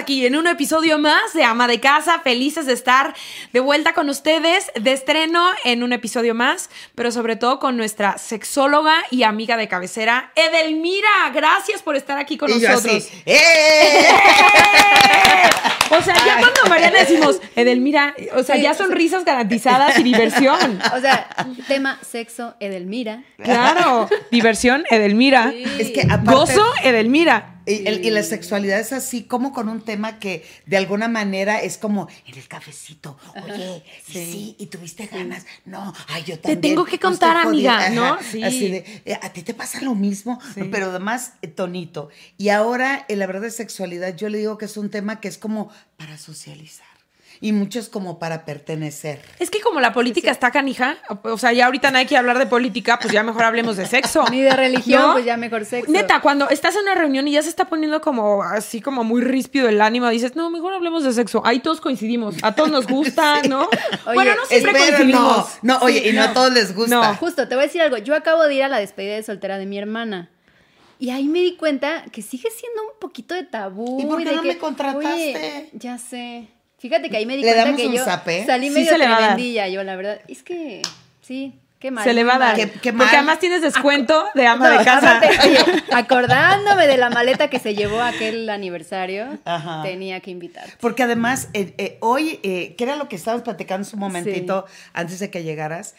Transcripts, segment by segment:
aquí en un episodio más de Ama de Casa, felices de estar de vuelta con ustedes, de estreno en un episodio más, pero sobre todo con nuestra sexóloga y amiga de cabecera, Edelmira. Gracias por estar aquí con Y yo nosotros. así, ¡eh! O sea, ya cuando Mariana decimos, Edelmira, o sea, Sí, ya son risas garantizadas y diversión. O sea, tema sexo, Edelmira. Claro, diversión, Edelmira. Es que aparte- Gozo, Edelmira. Y, el- y la sexualidad es así como con un tema que de alguna manera es como en el cafecito. Oye, y sí. y tuviste ganas. No, ay, yo también. tengo que contar, amiga, ¿no? Sí. Así de, eh, a ti te pasa lo mismo, pero además eh, tonito. Y ahora, en la verdad de sexualidad, yo le digo que es un tema que es como para socializar. Y muchos como para pertenecer. Es que como la política está canija, o sea, ya ahorita nadie quiere hablar de política, pues ya mejor hablemos de sexo. Ni de religión, ¿No? pues ya mejor sexo. Neta, cuando estás en una reunión y ya se está poniendo como así como muy ríspido el ánimo, dices, no, mejor hablemos de sexo. Ahí todos coincidimos, a todos nos gusta, ¿no? Oye, bueno, no siempre Espero, coincidimos. no, no, oye, y no a todos les gusta. No. Justo, te voy a decir algo. Yo acabo de ir a la despedida de soltera de mi hermana. Y ahí me di cuenta que sigue siendo un poquito de tabú. ¿Y por qué de no que, me contrataste? Oye, ya sé. Fíjate que ahí me di ¿Le cuenta damos que un yo zape? salí Sí medio se tremendilla. Yo, la verdad, es que sí, qué mal. Se le va a dar. Qué- Porque además tienes descuento de ama No, de casa. aparte, oye, acordándome de la maleta que se llevó aquel aniversario, Ajá. tenía que invitar. Porque además, eh, eh, hoy, eh, que era lo que estabas platicando un momentito antes de que llegaras,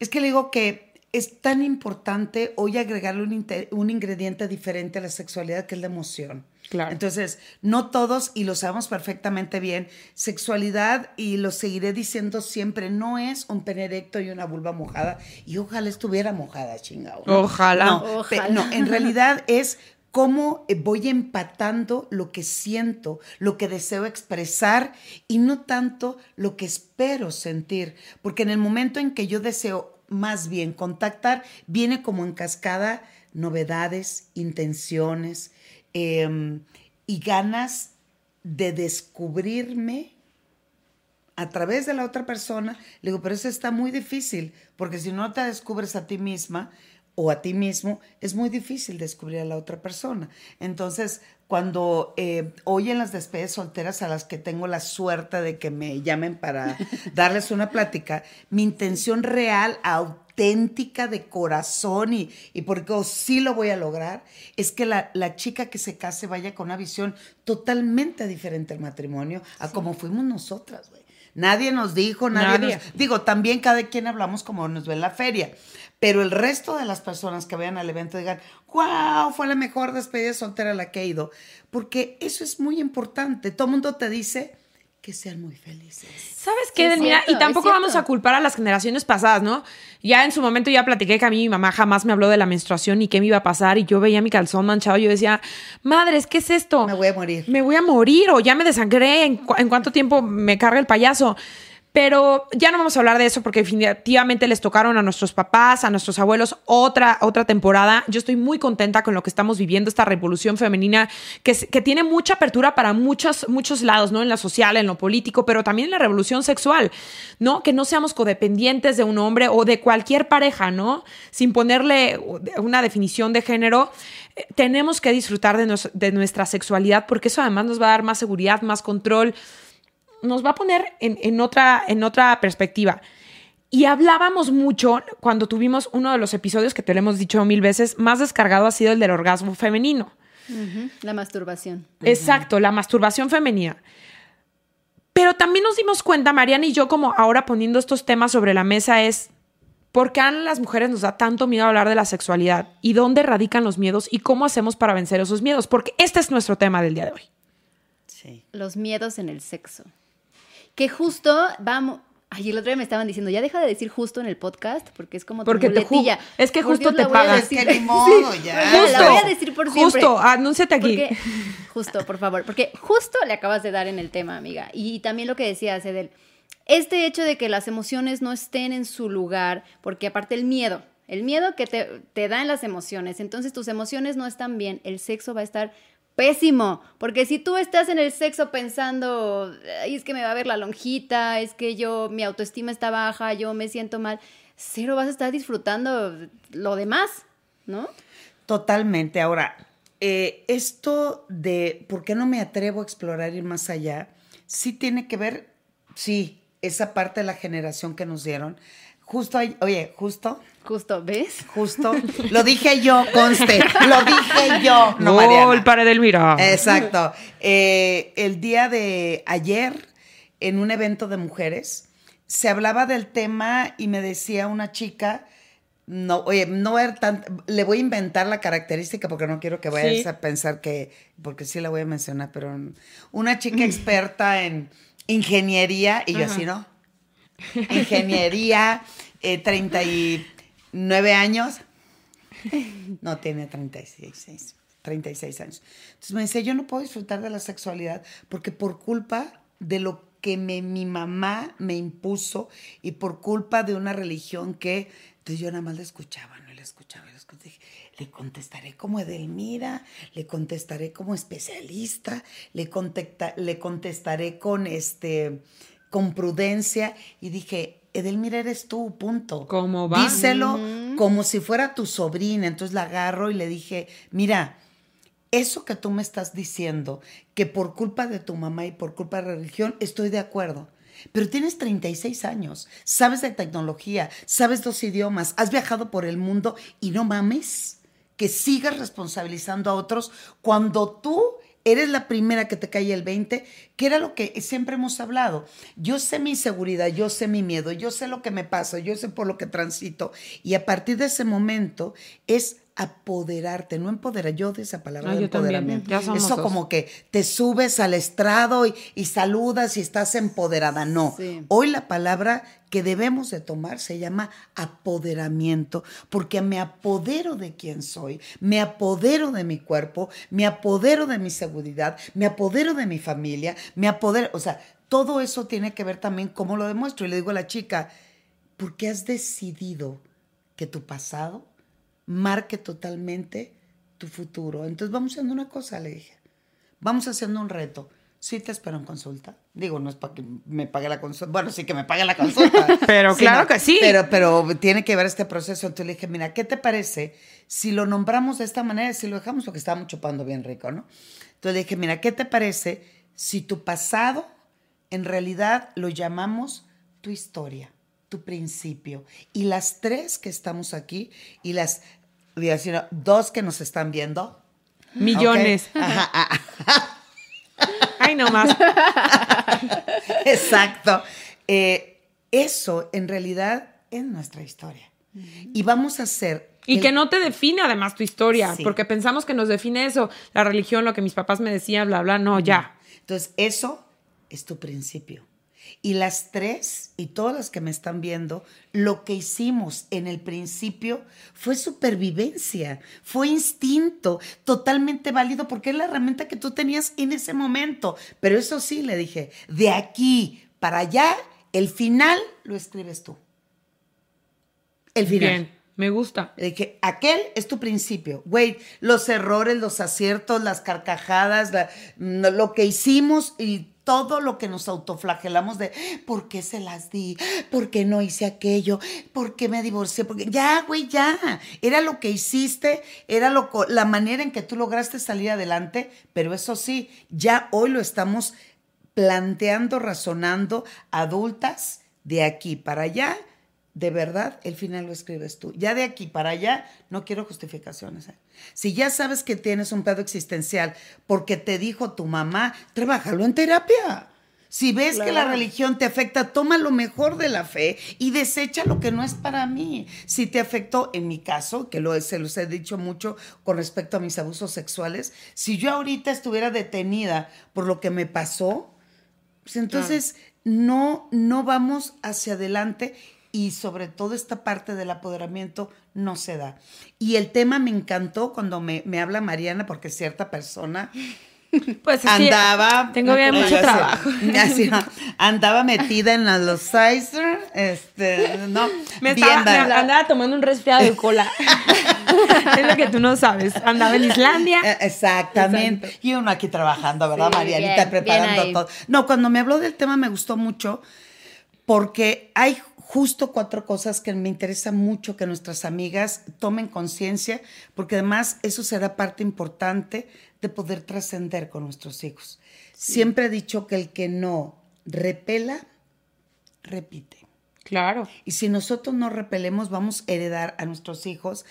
es que le digo que es tan importante hoy agregarle un, ingrediente diferente a la sexualidad, que es la emoción. Claro. Entonces, no todos, y lo sabemos perfectamente bien, sexualidad, y lo seguiré diciendo siempre, no es un pene erecto y una vulva mojada, y ojalá estuviera mojada, chingado. ¿no? Ojalá. No, Ojalá. no, en realidad es cómo eh, voy empatando lo que siento, lo que deseo expresar y no tanto lo que espero sentir. Porque en el momento en que yo deseo más bien contactar, viene como en cascada novedades, intenciones em, y ganas de descubrirme a través de la otra persona, le digo, pero eso está muy difícil, porque si no te descubres a ti misma o a ti mismo, es muy difícil descubrir a la otra persona. Entonces, cuando eh, hoy en las despedidas solteras a las que tengo la suerte de que me llamen para darles una plática, mi intención real, auténtica de corazón y, y porque oh, sí lo voy a lograr, es que la, la chica que se case vaya con una visión totalmente diferente al matrimonio a como fuimos nosotras, güey. Nadie nos dijo, nadie, Nadie. nos... Digo, también cada quien hablamos como nos ve en la feria, pero el resto de las personas que vayan al evento digan, wow, fue la mejor despedida soltera a la que he ido, porque eso es muy importante. Todo el mundo te dice que sean muy felices. ¿Sabes Sí, qué, es Edelmira? cierto, y tampoco vamos a culpar a las generaciones pasadas, ¿no? Ya en su momento ya platiqué que a mí mi mamá jamás me habló de la menstruación y qué me iba a pasar y yo veía mi calzón manchado y yo decía, madres, ¿qué es esto? Me voy a morir. me voy a morir o ya me desangré, ¿en, cu- en cuánto tiempo me carga el payaso? Pero ya no vamos a hablar de eso porque definitivamente les tocaron a nuestros papás, a nuestros abuelos otra, otra temporada. Yo estoy muy contenta con lo que estamos viviendo, esta revolución femenina que, que tiene mucha apertura para muchos, muchos lados, ¿no? En la social, en lo político, pero también en la revolución sexual, ¿no? Que no seamos codependientes de un hombre o de cualquier pareja, ¿no? Sin ponerle una definición de género. Eh, Tenemos que disfrutar de, de nuestra sexualidad porque eso además nos va a dar más seguridad, más control nos va a poner en, en otra, en otra perspectiva. Y hablábamos mucho cuando tuvimos uno de los episodios que te lo hemos dicho mil veces, más descargado ha sido el del orgasmo femenino. La masturbación. Exacto, la masturbación femenina. Pero también nos dimos cuenta, Mariana y yo, como ahora poniendo estos temas sobre la mesa, es por qué a las mujeres nos da tanto miedo hablar de la sexualidad y dónde radican los miedos y cómo hacemos para vencer esos miedos, porque este es nuestro tema del día de hoy. Sí. Los miedos en el sexo. Que justo vamos. Ay, el otro día me estaban diciendo, ya deja de decir justo en el podcast, porque es como tu Porque te ju- muletilla. es que justo Dios, te la voy a pagan. Es que decir. ni modo, ya. Oye, la voy a decir por siempre. Justo, anúnciate aquí. Porque, justo, por favor, porque justo le acabas de dar en el tema, amiga. Y también lo que decías, Edel. Este hecho de que las emociones no estén en su lugar, porque aparte el miedo, el miedo que te, te dan las emociones, entonces tus emociones no están bien, el sexo va a estar pésimo, porque si tú estás en el sexo pensando, "Ay, es que me va a ver la lonjita, es que yo, mi autoestima está baja, yo me siento mal, cero vas a estar disfrutando lo demás, ¿no? Totalmente. Ahora, eh, esto de por qué no me atrevo a explorar ir más allá, sí tiene que ver, sí, esa parte de la generación que nos dieron. Justo, oye, justo, Justo, ¿ves? justo, lo dije yo, conste, lo dije yo, no Gol para Edelmira. Exacto. Eh, el día de ayer, en un evento de mujeres, se hablaba del tema y me decía una chica, no, oye, no era tan, le voy a inventar la característica porque no quiero que vayas Sí. a pensar que, porque sí la voy a mencionar, pero una chica experta en ingeniería, y yo Ajá. así, ¿no? Ingeniería, eh, 39 años. No, tiene 36, 36 años. Entonces me decía, yo no puedo disfrutar de la sexualidad porque por culpa de lo que me- mi mamá me impuso y por culpa de una religión que, entonces yo nada más le escuchaba, no le escuchaba, le escuchaba. Le contestaré como Edelmira, le contestaré como especialista, le, contacta- le contestaré con este con prudencia y dije, Edelmira eres tú, punto. ¿Cómo va? Díselo como si fuera tu sobrina. Entonces la agarro y le dije, mira, eso que tú me estás diciendo, que por culpa de tu mamá y por culpa de la religión, estoy de acuerdo. Pero tienes 36 años, sabes de tecnología, sabes dos idiomas, has viajado por el mundo y no mames que sigas responsabilizando a otros cuando tú eres la primera que te cae el 20, que era lo que siempre hemos hablado. Yo sé mi inseguridad, yo sé mi miedo, yo sé lo que me pasa, yo sé por lo que transito. Y a partir de ese momento es apoderarte, no empoderar. Yo de esa palabra Ah, de empoderamiento. Eso dos. como que te subes al estrado y, y saludas y estás empoderada. No. Sí. Hoy la palabra que debemos de tomar se llama apoderamiento, porque me apodero de quién soy, me apodero de mi cuerpo, me apodero de mi seguridad, me apodero de mi familia, me apodero, o sea, todo eso tiene que ver también cómo lo demuestro. Y le digo a la chica, ¿por qué has decidido que tu pasado marque totalmente tu futuro? Entonces vamos haciendo una cosa, le dije. Vamos haciendo un reto. Sí te espero en consulta. Digo, no es para que me pague la consulta. Bueno, sí que me pague la consulta. Pero claro que sí. Pero, pero tiene que ver este proceso. Entonces le dije, mira, ¿qué te parece si lo nombramos de esta manera si lo dejamos porque estábamos chupando bien rico, ¿no? Entonces le dije, mira, ¿qué te parece si tu pasado en realidad lo llamamos tu historia, tu principio? Y las tres que estamos aquí y las, dos que nos están viendo. Millones. Ajá, ajá. Ay, no más. Exacto. Eh, eso en realidad es nuestra historia. Y vamos a hacer. Y el- que no te define además tu historia, Sí. porque pensamos que nos define eso, la religión, lo que mis papás me decían, bla, bla, no, ya. Entonces, eso es tu principio. Y las tres, y todas las que me están viendo, lo que hicimos en el principio fue supervivencia, fue instinto, totalmente válido, porque es la herramienta que tú tenías en ese momento. Pero eso sí, le dije, de aquí para allá, el final lo escribes tú. El final. Bien, me gusta. Le dije, aquel es tu principio. Güey, los errores, los aciertos, las carcajadas, la- no, lo que hicimos y todo lo que nos autoflagelamos de por qué se las di, por qué no hice aquello, por qué me divorcié, porque ya, güey, ya. Era lo que hiciste, era lo, la manera en que tú lograste salir adelante, pero eso sí, ya hoy lo estamos planteando, razonando, adultas, de aquí para allá, de verdad, el final lo escribes tú. Ya de aquí para allá, no quiero justificaciones. ¿eh? Si ya sabes que tienes un pedo existencial porque te dijo tu mamá, trabájalo en terapia. Si ves que la religión te afecta, toma lo mejor de la fe y desecha lo que no es para mí. Si te afectó, en mi caso, que lo, se los he dicho mucho con respecto a mis abusos sexuales, si yo ahorita estuviera detenida por lo que me pasó, pues entonces no, no vamos hacia adelante y sobre todo esta parte del apoderamiento no se da. Y el tema me encantó cuando me, me habla Mariana, porque cierta persona Pues andaba. Tengo bien mucho trabajo. andaba metida en la- los Sizer, este, no. Me, andaba tomando un resfriado de cola. es lo que tú no sabes. Andaba en Islandia. Eh, Exactamente. Exacto. Y uno aquí trabajando, ¿verdad, Sí, Marianita? bien, preparando bien todo. No, cuando me habló del tema me gustó mucho porque hay justo cuatro cosas que me interesa mucho que nuestras amigas tomen conciencia, porque además eso será parte importante de poder trascender con nuestros hijos. Siempre he dicho que el que no repela, repite. Claro. Y si nosotros no repelemos, vamos a heredar a nuestros hijos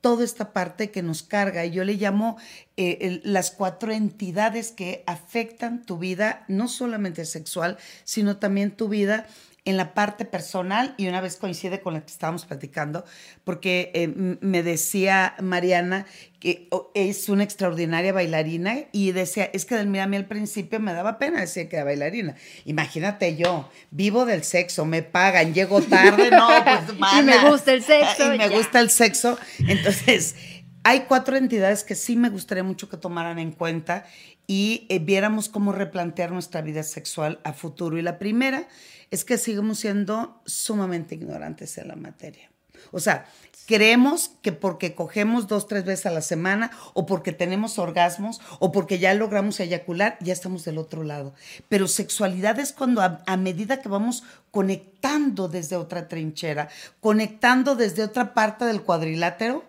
toda esta parte que nos carga. Y yo le llamo eh, el- las cuatro entidades que afectan tu vida, no solamente sexual, sino también tu vida en la parte personal y una vez coincide con la que estábamos platicando, porque eh, me decía Mariana que es una extraordinaria bailarina y decía, es que mira, a mí al principio me daba pena decir que era bailarina. Imagínate yo, vivo del sexo, me pagan, llego tarde, no, pues Y me mana. gusta el sexo, Y me ya. gusta el sexo. Entonces, hay cuatro entidades que sí me gustaría mucho que tomaran en cuenta y eh, viéramos cómo replantear nuestra vida sexual a futuro. Y la primera es que sigamos siendo sumamente ignorantes en la materia. O sea, creemos que porque cogemos dos, tres veces a la semana o porque tenemos orgasmos o porque ya logramos eyacular, ya estamos del otro lado. Pero sexualidad es cuando a medida que vamos conectando desde otra trinchera, conectando desde otra parte del cuadrilátero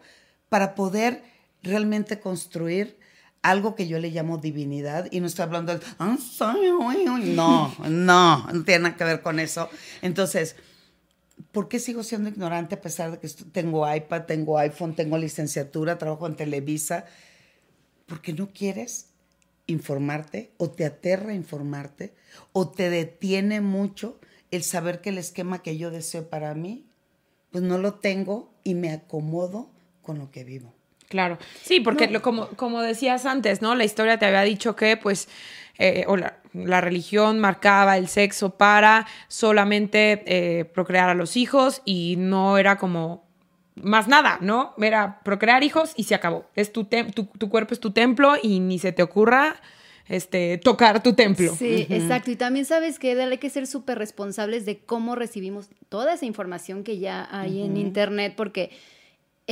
para poder realmente construir algo que yo le llamo divinidad y no estoy hablando del "Ah, soy, uy, uy". no, no, no tiene nada que ver con eso. Entonces, ¿por qué sigo siendo ignorante a pesar de que tengo iPad, tengo iPhone, tengo licenciatura, trabajo en Televisa? Porque no quieres informarte o te aterra informarte o te detiene mucho el saber que el esquema que yo deseo para mí, pues no lo tengo y me acomodo con lo que vivo. Claro. Sí, porque lo- como, como decías antes, ¿no? La historia te había dicho que, pues, eh, o la, la religión marcaba el sexo para solamente eh, procrear a los hijos y no era como más nada, ¿no? Era procrear hijos y se acabó. Es tu, tem- tu, tu cuerpo es tu templo y ni se te ocurra este, tocar tu templo. Sí, exacto. Y también sabes que hay que ser súper responsables de cómo recibimos toda esa información que ya hay en Internet, porque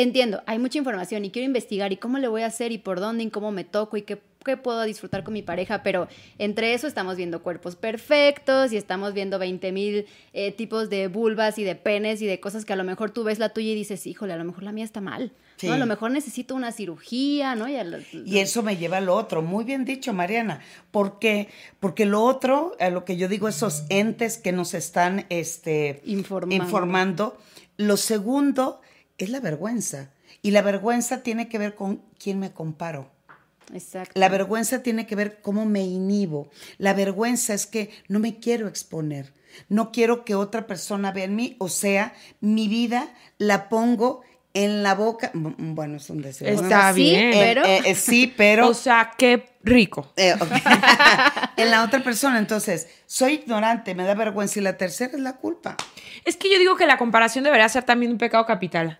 entiendo, hay mucha información y quiero investigar y cómo le voy a hacer y por dónde y cómo me toco y qué, qué puedo disfrutar con mi pareja, pero entre eso estamos viendo cuerpos perfectos y estamos viendo 20 mil eh, tipos de vulvas y de penes y de cosas que a lo mejor tú ves la tuya y dices, híjole, a lo mejor la mía está mal. Sí. ¿no? A lo mejor necesito una cirugía, ¿no? Y, a lo- Y eso me lleva a lo otro. Muy bien dicho, Mariana. ¿Por qué? Porque lo otro, a lo que yo digo, esos entes que nos están este, Informando. informando. Lo segundo es la vergüenza. Y la vergüenza tiene que ver con quién me comparo. Exacto. La vergüenza tiene que ver cómo me inhibo. La vergüenza es que no me quiero exponer. No quiero que otra persona vea en mí. O sea, mi vida la pongo en la boca. Bueno, es un deseo. Está sí, bien. Eh, pero... eh, eh, sí, pero... O sea, qué rico. Eh, en la otra persona. Entonces, soy ignorante, me da vergüenza. Y la tercera es la culpa. Es que yo digo que la comparación debería ser también un pecado capital.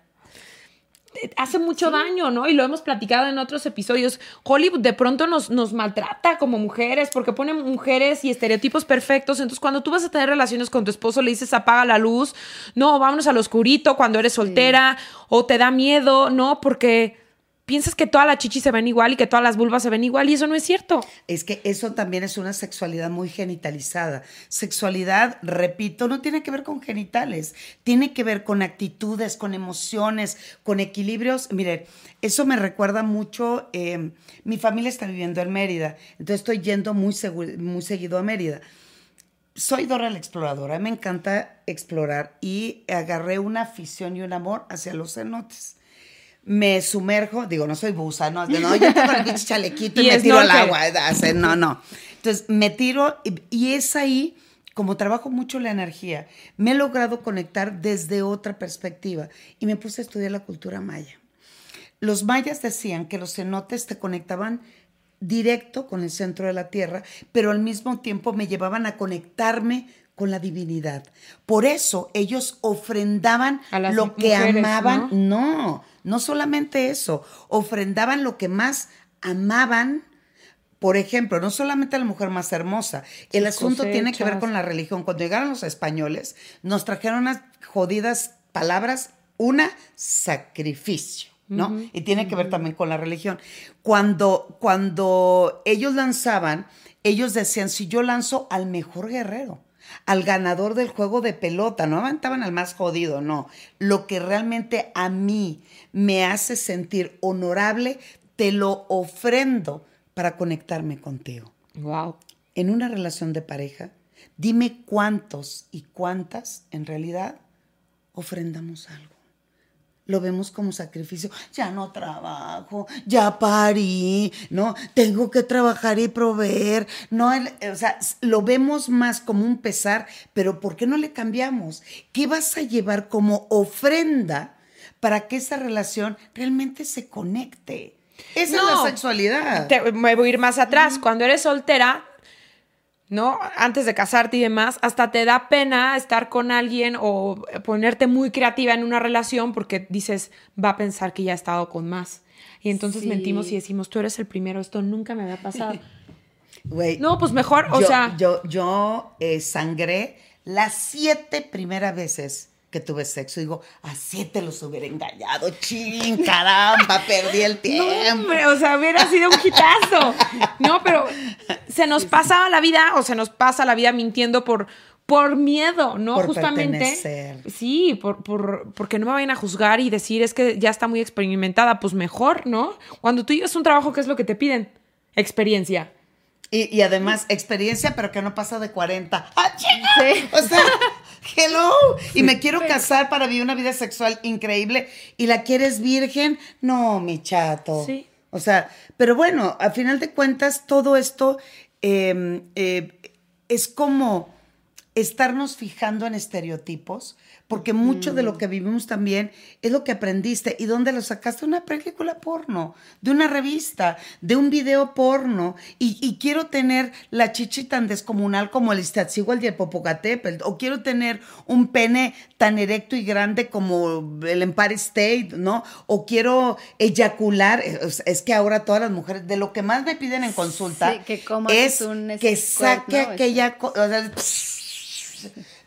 Hace mucho daño, ¿no? Y lo hemos platicado en otros episodios. Hollywood de pronto nos, nos maltrata como mujeres porque pone mujeres y estereotipos perfectos. Entonces, cuando tú vas a tener relaciones con tu esposo, le dices apaga la luz, no, vámonos al oscurito cuando eres soltera, o te da miedo, ¿no? Porque piensas que todas las chichis se ven igual y que todas las vulvas se ven igual, y eso no es cierto. Es que eso también es una sexualidad muy genitalizada. Sexualidad, repito, no tiene que ver con genitales, tiene que ver con actitudes, con emociones, con equilibrios. Mire, eso me recuerda mucho, eh, mi familia está viviendo en Mérida, entonces estoy yendo muy, muy seguido a Mérida. Soy Dora la exploradora, me encanta explorar y agarré una afición y un amor hacia los cenotes. Me sumerjo, digo, no soy buza, no, no yo tengo el pinche chalequito y, Y me tiro al agua, no, no. Entonces me tiro y, y es ahí, como trabajo mucho la energía, me he logrado conectar desde otra perspectiva y me puse a estudiar la cultura maya. Los mayas decían que los cenotes te conectaban directo con el centro de la tierra, pero al mismo tiempo me llevaban a conectarme con la divinidad. Por eso ellos ofrendaban A lo que amaban. ¿no? No, no solamente eso, ofrendaban lo que más amaban. Por ejemplo, no solamente a la mujer más hermosa, el Sus asunto tiene que ver con la religión. Cuando llegaron los españoles, nos trajeron unas jodidas palabras, una, sacrificio, ¿no? Y tiene que ver también con la religión. Cuando, cuando ellos lanzaban, ellos decían, si yo lanzo al mejor guerrero, al ganador del juego de pelota, no aventaban al más jodido, no. Lo que realmente a mí me hace sentir honorable, te lo ofrendo para conectarme contigo. Wow. En una relación de pareja, dime cuántos y cuántas en realidad ofrendamos algo. Lo vemos como sacrificio. Ya no trabajo, ya parí, ¿no? Tengo que trabajar y proveer. No, o sea, lo vemos más como un pesar, pero ¿por qué no le cambiamos? ¿Qué vas a llevar como ofrenda para que esa relación realmente se conecte? Esa es la sexualidad. me voy a ir más atrás. Cuando eres soltera, ¿no? Antes de casarte y demás, hasta te da pena estar con alguien o ponerte muy creativa en una relación porque dices, va a pensar que ya ha estado con más. Y entonces mentimos y decimos, tú eres el primero, esto nunca me había pasado. no, pues mejor, o sea. Yo, yo eh, sangré las siete primeras veces que tuve sexo. Digo, a siete los hubiera engañado. Ching, caramba, perdí el tiempo. No, o sea, hubiera sido un hitazo. No, pero se nos pasa la vida, o se nos pasa la vida mintiendo por, por miedo, ¿no? Por Justamente. Sí, por, por, porque no me vayan a juzgar y decir es que ya está muy experimentada. Pues mejor, ¿no? Cuando tú llevas un trabajo, ¿qué es lo que te piden? Experiencia. Y, y además, experiencia, pero que no pasa de 40. ¡Ah, sí. O sea, hello. Y me quiero casar para vivir una vida sexual increíble. ¿Y la quieres virgen? No, mi chato. Sí. O sea, pero bueno, a final de cuentas, todo esto em, eh, es como estarnos fijando en estereotipos porque mucho de lo que vivimos también es lo que aprendiste. ¿Y dónde lo sacaste? Una película porno, de una revista, de un video porno. Y, quiero tener la chichi tan descomunal como el Iztaccíhuatl y el Popocatépetl. O quiero tener un pene tan erecto y grande como el Empire State, ¿no? O quiero eyacular. Es que ahora todas las mujeres, de lo que más me piden en consulta, que es que saque aquella...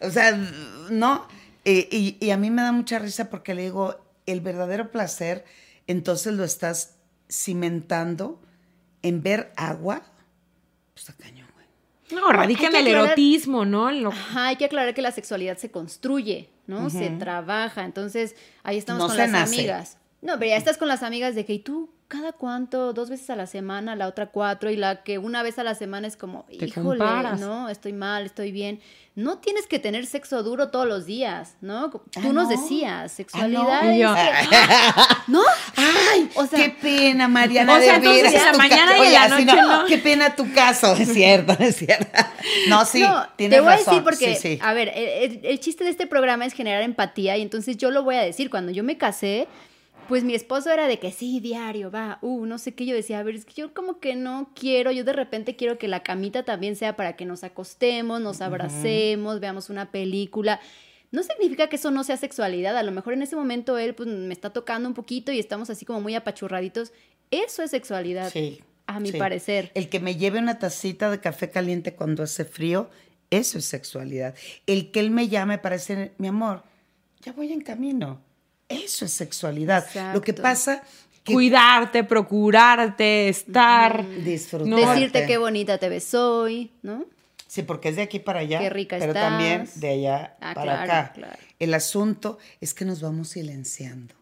o sea, ¿no? Y, a mí me da mucha risa porque le digo, el verdadero placer, entonces lo estás cimentando en ver agua. Pues está cañón, güey. No, radica en el erotismo, ¿no? Ajá, hay que aclarar que la sexualidad se construye, ¿no? Se trabaja. Entonces, ahí estamos con las amigas. No, pero ya estás con las amigas de que, ¿y tú cada cuánto? Dos veces a la semana, la otra cuatro, y la que una vez a la semana es como, híjole, ¿no? Estoy mal, estoy bien no tienes que tener sexo duro todos los días, ¿no? Tú ah, nos decías, sexualidad. Ah, no. Ay, o sea, qué pena, Mariana. O sea, entonces la mañana y la noche no, Qué pena tu caso, es cierto, es cierto. No, sí, no, tienes Te voy a decir porque, a ver, el chiste de este programa es generar empatía y entonces yo lo voy a decir. Cuando yo me casé, pues mi esposo era de que sí, diario, va, uh, no sé qué. Yo decía, a ver, es que yo como que no quiero, yo de repente quiero que la camita también sea para que nos acostemos, nos abracemos, veamos una película. No significa que eso no sea sexualidad, a lo mejor en ese momento él pues me está tocando un poquito y estamos así como muy apachurraditos. Eso es sexualidad. Sí. A mi parecer. El que me lleve una tacita de café caliente cuando hace frío, eso es sexualidad. El que él me llame para decir, mi amor, ya voy en camino eso es sexualidad. Lo que pasa cuidarte, procurarte, estar, disfrutar. Decirte qué bonita te ves hoy, ¿no? Sí, porque es de aquí para allá. Qué rica pero también de allá ah, para acá. El asunto es que nos vamos silenciando.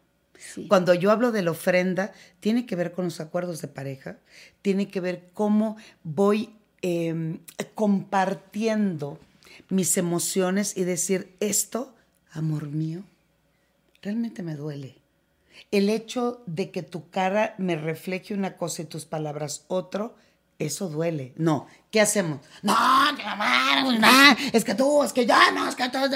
Cuando yo hablo de la ofrenda, tiene que ver con los acuerdos de pareja, tiene que ver cómo voy em, compartiendo mis emociones y decir esto, amor mío, realmente me duele. El hecho de que tu cara me refleje una cosa y tus palabras otro, eso duele. No, ¿qué hacemos? No, la es que tú, es que ya, no, es que todo,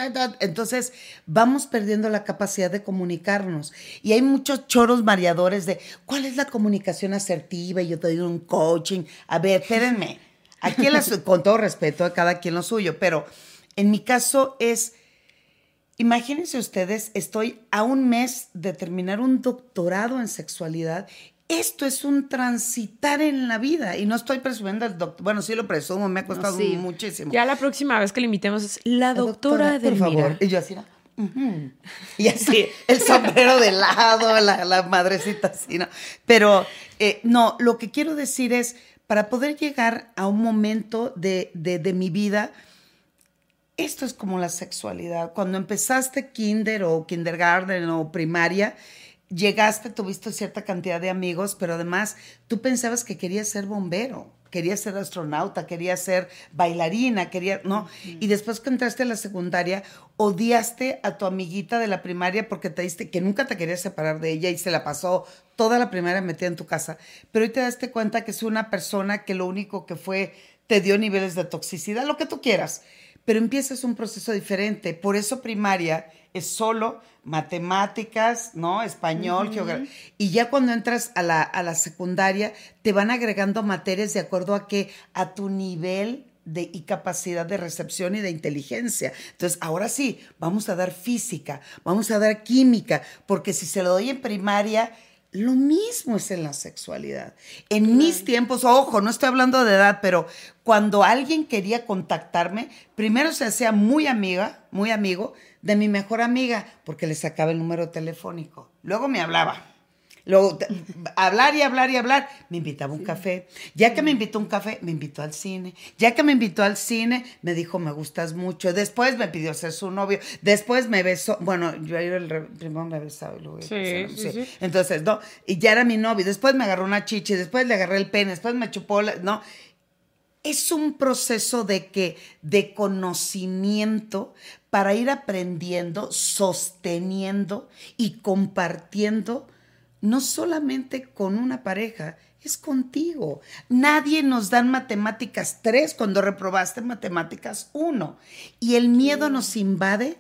Entonces, vamos perdiendo la capacidad de comunicarnos. Y hay muchos choros mareadores de, ¿cuál es la comunicación asertiva? Y yo te digo un coaching. A ver, espérenme. Aquí, con todo respeto a cada quien lo suyo, pero en mi caso es Imagínense ustedes, estoy a un mes de terminar un doctorado en sexualidad. Esto es un transitar en la vida y no estoy presumiendo el doctor. Bueno, sí lo presumo, me ha costado muchísimo. Ya la próxima vez que le invitemos es la, doctora, de Por favor. Y yo así, Y así, el sombrero de lado, la, madrecita así, ¿no? Pero eh, no, lo que quiero decir es, para poder llegar a un momento de, de, de mi vida, esto es como la sexualidad. Cuando empezaste kinder o kindergarten o primaria, llegaste, tuviste cierta cantidad de amigos, pero además tú pensabas que querías ser bombero, querías ser astronauta, querías ser bailarina, querías, ¿no? Y después que entraste a la secundaria, odiaste a tu amiguita de la primaria porque te diste que nunca te querías separar de ella y se la pasó toda la primaria metida en tu casa. Pero hoy te daste cuenta que es una persona que lo único que fue te dio niveles de toxicidad, lo que tú quieras pero empiezas un proceso diferente. Por eso primaria es solo matemáticas, ¿no? Español, geografía. Y ya cuando entras a la, a la secundaria, te van agregando materias de acuerdo a que a tu nivel de, y capacidad de recepción y de inteligencia. Entonces, ahora sí, vamos a dar física, vamos a dar química, porque si se lo doy en primaria, lo mismo es en la sexualidad. En mis tiempos, ojo, no estoy hablando de edad, pero cuando alguien quería contactarme, primero se hacía muy amiga, muy amigo de mi mejor amiga, porque le sacaba el número telefónico. Luego me hablaba. Luego, hablar y hablar y hablar, me invitaba a un café. Ya que me invitó a un café, me invitó al cine. Ya que me invitó al cine, me dijo, me gustas mucho. Después me pidió ser su novio. Después me besó. Bueno, yo el primero me besaba y luego. Sí, sí, sí, Entonces, no, y ya era mi novio. Después me agarró una chichi, después le agarré el pene, después me chupó, la, no. Es un proceso de que, de conocimiento para ir aprendiendo, sosteniendo y compartiendo no solamente con una pareja, es contigo. Nadie nos da matemáticas 3 cuando reprobaste matemáticas 1. Y el miedo nos invade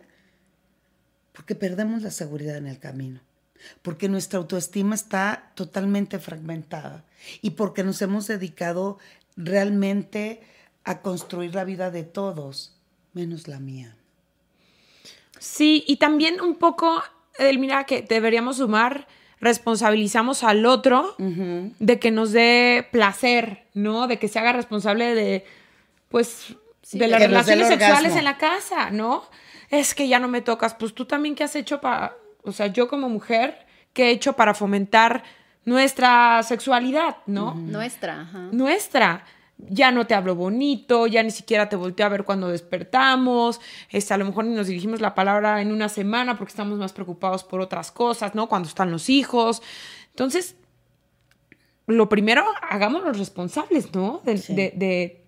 porque perdemos la seguridad en el camino, porque nuestra autoestima está totalmente fragmentada y porque nos hemos dedicado realmente a construir la vida de todos, menos la mía. Sí, y también un poco, mira que deberíamos sumar responsabilizamos al otro de que nos dé placer, ¿no? De que se haga responsable de, pues, de las relaciones sexuales en la casa, ¿no? Es que ya no me tocas. Pues tú también, ¿qué has hecho para, o sea, yo como mujer, ¿qué he hecho para fomentar nuestra sexualidad, ¿no? Nuestra, ajá. Nuestra ya no te hablo bonito, ya ni siquiera te volteo a ver cuando despertamos, este, a lo mejor ni nos dirigimos la palabra en una semana porque estamos más preocupados por otras cosas, ¿no? Cuando están los hijos. Entonces, lo primero, hagámonos responsables, ¿no? De,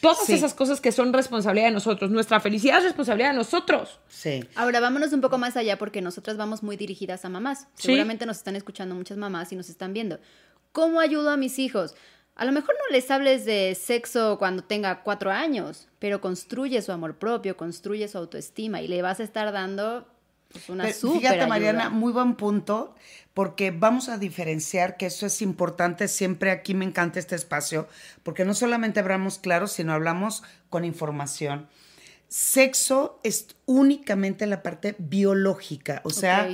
todas esas cosas que son responsabilidad de nosotros. Nuestra felicidad es responsabilidad de nosotros. Sí. Ahora vámonos un poco más allá porque nosotras vamos muy dirigidas a mamás. Seguramente nos están escuchando muchas mamás y nos están viendo. ¿Cómo ayudo a mis hijos? A lo mejor no les hables de sexo cuando tenga cuatro años, pero construye su amor propio, construye su autoestima y le vas a estar dando pues, una súper Fíjate, Mariana, muy buen punto, porque vamos a diferenciar que eso es importante. Siempre aquí me encanta este espacio, porque no solamente hablamos claro, sino hablamos con información. Sexo es únicamente la parte biológica, o sea,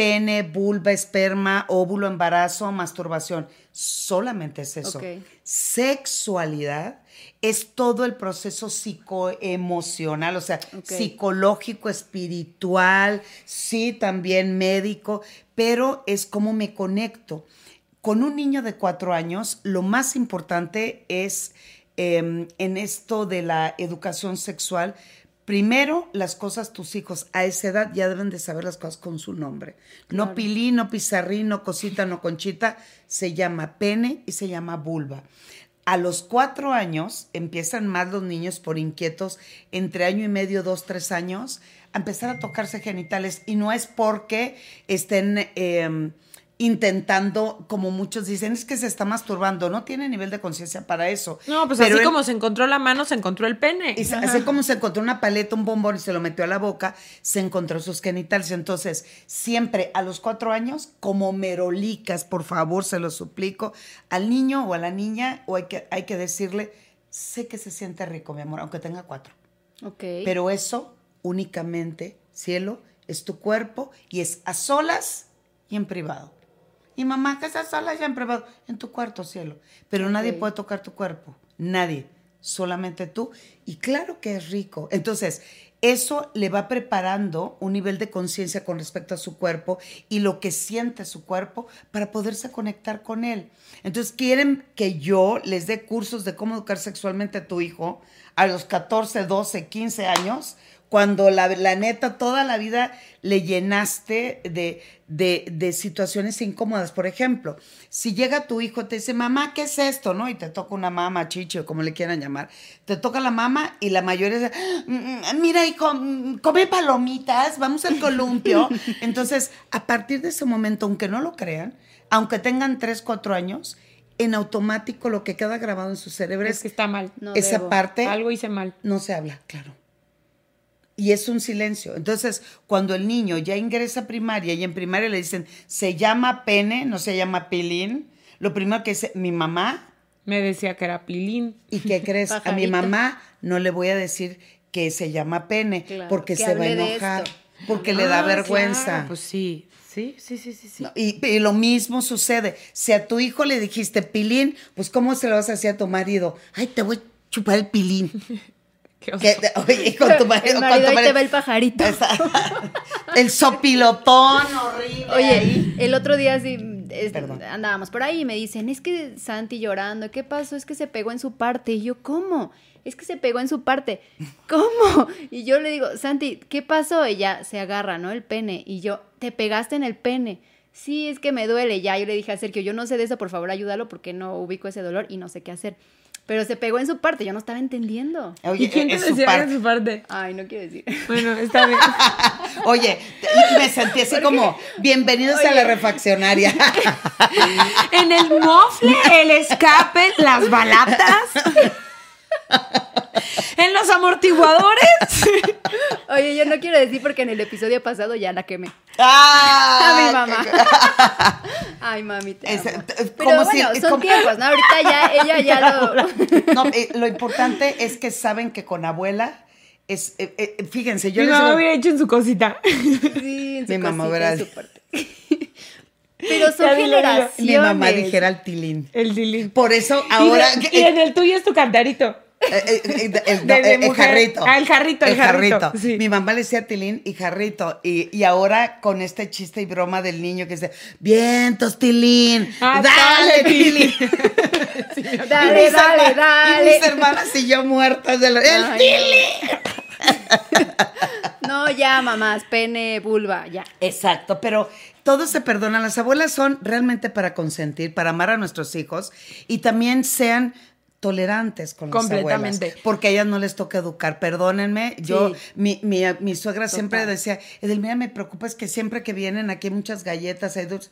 pene, vulva, esperma, óvulo, embarazo, masturbación. Solamente es eso. Sexualidad es todo el proceso psicoemocional, o sea, psicológico, espiritual, sí, también médico, pero es cómo me conecto. Con un niño de cuatro años, lo más importante es em, en esto de la educación sexual, Primero, las cosas tus hijos a esa edad ya deben de saber las cosas con su nombre. No pilín, no pizarrín, no cosita, no conchita, se llama pene y se llama vulva. A los cuatro años empiezan más los niños por inquietos, entre año y medio, dos, tres años, a empezar a tocarse genitales y no es porque estén... Em, intentando, como muchos dicen, es que se está masturbando, no tiene nivel de conciencia para eso. No, pues así como se encontró la mano, se encontró el pene. Y así como se encontró una paleta, un bombón y se lo metió a la boca, se encontró sus genitales. Entonces, siempre a los cuatro años, como merolicas, por favor, se lo suplico, al niño o a la niña, o hay que, hay que decirle, sé que se siente rico, mi amor, aunque tenga cuatro. Ok. Pero eso únicamente, cielo, es tu cuerpo y es a solas y en privado. Y mamá, que esas sola ya en privado, en tu cuarto, cielo. Pero nadie puede tocar tu cuerpo, nadie, solamente tú. Y claro que es rico. Entonces, eso le va preparando un nivel de conciencia con respecto a su cuerpo y lo que siente su cuerpo para poderse conectar con él. Entonces, quieren que yo les dé cursos de cómo educar sexualmente a tu hijo a los 14, 12, 15 años, cuando la, la neta toda la vida le llenaste de, de, de, situaciones incómodas. Por ejemplo, si llega tu hijo, te dice, mamá, ¿qué es esto? ¿No? Y te toca una mamá, chicho, como le quieran llamar. Te toca la mamá y la mayoría dice, mm, mira, hijo, mm, come palomitas, vamos al columpio. Entonces, a partir de ese momento, aunque no lo crean, aunque tengan 3, 4 años, en automático lo que queda grabado en su cerebro es, que está mal. No esa debo. parte Algo hice mal. no se habla, claro. Y es un silencio. Entonces, cuando el niño ya ingresa a primaria y en primaria le dicen, se llama pene, no se llama pilín, lo primero que dice, mi mamá, Me decía que era pilín. ¿y qué crees? A mi mamá no le voy a decir que se llama pene, Claro, porque que se va a enojar, porque le da Ah, vergüenza. claro, pues sí. Sí, sí, sí, sí, sí. No, Y, y lo mismo sucede. Si a tu hijo le dijiste pilín, pues ¿cómo se lo vas a decir a tu marido? Ay, te voy a chupar el pilín. Qué oso. Que- oye, y con tu marido, El con marido tu ahí te ve el pajarito. Esa- el sopilotón horrible. Oye, ahí. el otro día sí es- andábamos por ahí y me dicen, es que Santi llorando, ¿qué pasó? Es que se pegó en su parte. Y yo, ¿cómo? Es que se pegó en su parte. ¿Cómo? Y yo le digo, Santi, ¿qué pasó? Ya se agarra, ¿no? El pene. Y yo, te pegaste en el pene. Sí, es que me duele. Ya yo le dije a Sergio, yo no sé de eso, por favor ayúdalo porque no ubico ese dolor y no sé qué hacer. Pero se pegó en su parte, yo no estaba entendiendo. Oye, ¿Y quién te es su decía parte. de su parte? Ay, no quiero decir. Bueno, está bien. Oye, me sentí así como, bienvenidos a la refaccionaria. En el mofle, el escape, las balatas. En los amortiguadores. Oye, yo no quiero decir porque en el episodio pasado ya la quemé. ¡Ah! A mi mamá. Ay, mami, te Es- amo. es Pero como si- bueno, son como- tiempos, ¿no? Ahorita ya, ella ya lo... No, eh, lo importante es que saben que con abuela es, eh, eh, fíjense, yo Mi les mamá digo- hubiera hecho en su cosita. Sí, en su Mi mamá hubiera- en su parte. Pero son generaciones. mi mamá dijera el tilín. El dilín. Por eso ahora... Y, de- y en el tuyo es tu cantarito. Eh, eh, eh, el, el mujer. jarrito. Ah, el jarrito, el jarrito, sí. Mi mamá le decía tilín y jarrito. Y, y ahora con este chiste y broma del niño que dice, vientos, tilín, Ah, dale, tilín. Dale, dale, dale. Y mis hermanas y yo muertas de la... ¡El tilín! No, ya, mamás, pene, vulva, ya. Exacto, pero todo se perdona. Las abuelas son realmente para consentir, para amar a nuestros hijos y también sean tolerantes con las Completamente. abuelas, porque a ellas no les toca educar. Perdónenme, yo, mi, mi, mi suegra siempre decía, Edelmira, me preocupa es que siempre que vienen aquí hay muchas galletas, hay dulces.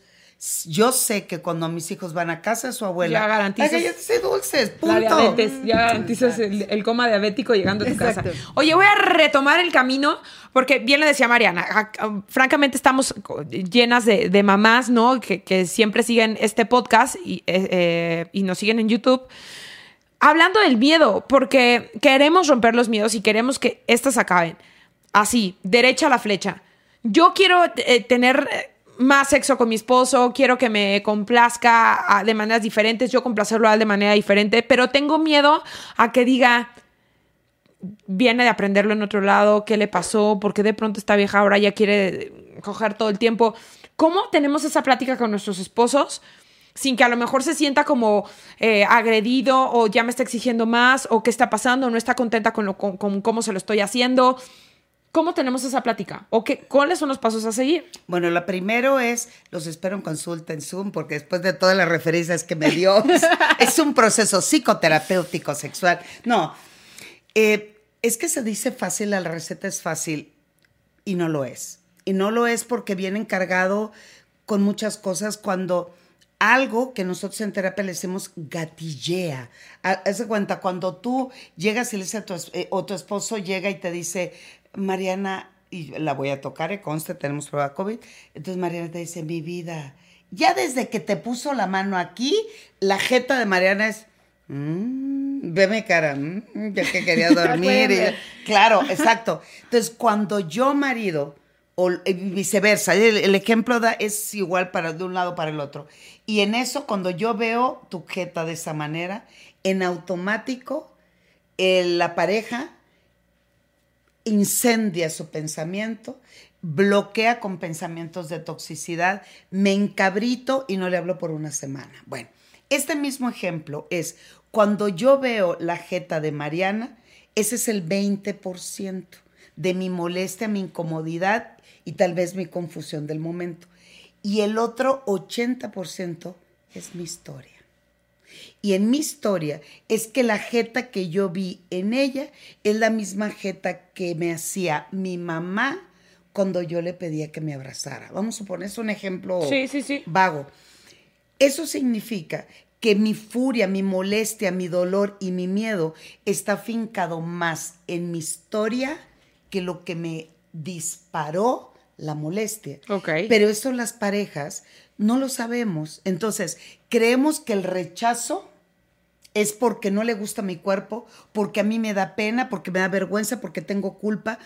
Yo sé que cuando mis hijos van a casa de su abuela, Ya garantizas hay galletas y dulces, La punto. diabetes, ya garantizas el, el coma diabético llegando a tu Exacto. casa. Oye, voy a retomar el camino, porque bien le decía Mariana, a- a- francamente estamos llenas de, de mamás, ¿no? Que, que siempre siguen este podcast y, eh, eh, y nos siguen en YouTube. Hablando del miedo, porque queremos romper los miedos y queremos que estas acaben. Así, derecha a la flecha. Yo quiero eh, tener más sexo con mi esposo, quiero que me complazca ah, de maneras diferentes, yo complacerlo a él de manera diferente, pero tengo miedo a que diga, viene de aprenderlo en otro lado, qué le pasó, por qué de pronto esta vieja ahora ya quiere coger todo el tiempo. ¿Cómo tenemos esa plática con nuestros esposos? Sin que a lo mejor se sienta como eh, agredido o ya me está exigiendo más o qué está pasando, no está contenta con, lo, con, con cómo se lo estoy haciendo. ¿Cómo tenemos esa plática? ¿O qué, cuáles son los pasos a seguir? Bueno, lo primero es, los espero en consulta en Zoom, porque después de todas las referencias que me dio, es, es un proceso psicoterapéutico sexual. No, eh, es que se dice fácil, la receta es fácil, y no lo es. Y no lo es porque viene encargado con muchas cosas cuando algo que nosotros en terapia le decimos gatillea. Ha- Haz de cuenta, cuando tú llegas y le dices a tu, eh, o tu esposo llega y te dice, Mariana, y la voy a tocar, eh, conste, tenemos prueba COVID. Entonces Mariana te dice, mi vida, ya desde que te puso la mano aquí, la jeta de Mariana es, "Mm, veme cara, mm, yo que quería dormir. y- claro, exacto. Entonces, cuando yo marido, o eh, viceversa, el, ejemplo da, es igual para de un lado para el otro. Y en eso, cuando yo veo tu jeta de esa manera, en automático, eh, la pareja incendia su pensamiento, bloquea con pensamientos de toxicidad, me encabrito y no le hablo por una semana. Bueno, este mismo ejemplo es cuando yo veo la jeta de Mariana, ese es el 20% de mi molestia, mi incomodidad y tal vez mi confusión del momento. Y el otro 80% es mi historia. Y en mi historia es que la jeta que yo vi en ella es la misma jeta que me hacía mi mamá cuando yo le pedía que me abrazara. Vamos a suponer, es un ejemplo vago. Eso significa que mi furia, mi molestia, mi dolor y mi miedo está fincado más en mi historia que lo que me disparó la molestia. Pero eso las parejas no lo sabemos. Entonces, creemos que el rechazo es porque no le gusta mi cuerpo, porque a mí me da pena, porque me da vergüenza, porque tengo culpa.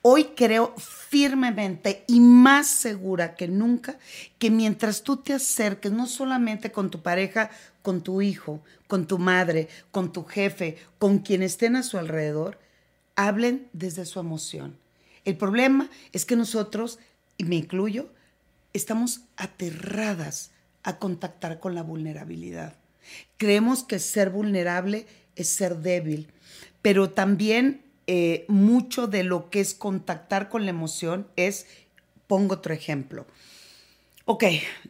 Hoy creo firmemente y más segura que nunca que mientras tú te acerques, no solamente con tu pareja, con tu hijo, con tu madre, con tu jefe, con quien estén a su alrededor, hablen desde su emoción. El problema es que nosotros, y me incluyo, estamos aterradas a contactar con la vulnerabilidad. Creemos que ser vulnerable es ser débil, pero también eh, mucho de lo que es contactar con la emoción es, pongo otro ejemplo, ok,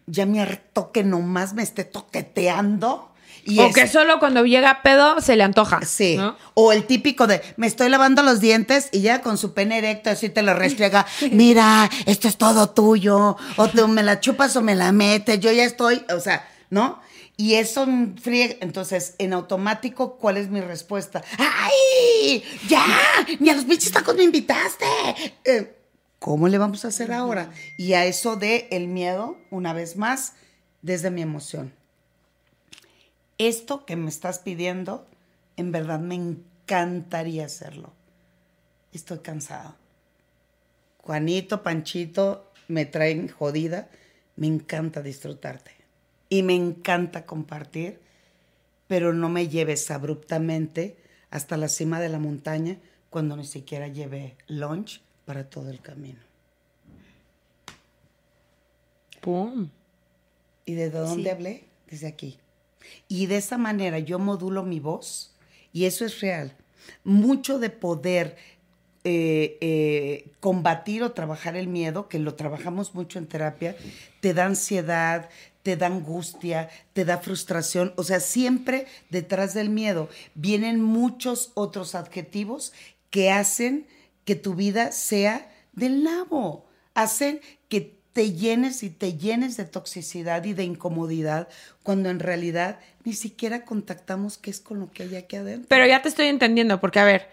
ya me harto que nomás me esté toqueteando. Y o que solo cuando llega pedo se le antoja. Sí. O el típico de me estoy lavando los dientes y ya con su pene erecto así te lo restriega. Mira, esto es todo tuyo. O tú me la chupas o me la metes. Yo ya estoy, o sea, ¿no? Y eso fríe. Entonces, en automático, ¿cuál es mi respuesta? ¡Ay! ¡Ya! ¡Ni a los pinches tacos me invitaste! Eh, ¿Cómo le vamos a hacer ahora? Y a eso de el miedo, una vez más, desde mi emoción. Esto que me estás pidiendo, en verdad me encantaría hacerlo. Estoy cansado. Juanito, Panchito, me traen jodida. Me encanta disfrutarte y me encanta compartir, pero no me lleves abruptamente hasta la cima de la montaña cuando ni siquiera llevé lunch para todo el camino. ¡Pum! ¿Y de dónde hablé? Desde aquí. Y de esa manera yo modulo mi voz y eso es real. Mucho de poder eh, eh, combatir o trabajar el miedo, que lo trabajamos mucho en terapia, te da ansiedad, te da angustia, te da frustración. O sea, siempre detrás del miedo vienen muchos otros adjetivos que hacen que tu vida sea del nabo. Hacen que te llenes y te llenes de toxicidad y de incomodidad cuando en realidad ni siquiera contactamos qué es con lo que hay aquí adentro. Pero ya te estoy entendiendo, porque a ver,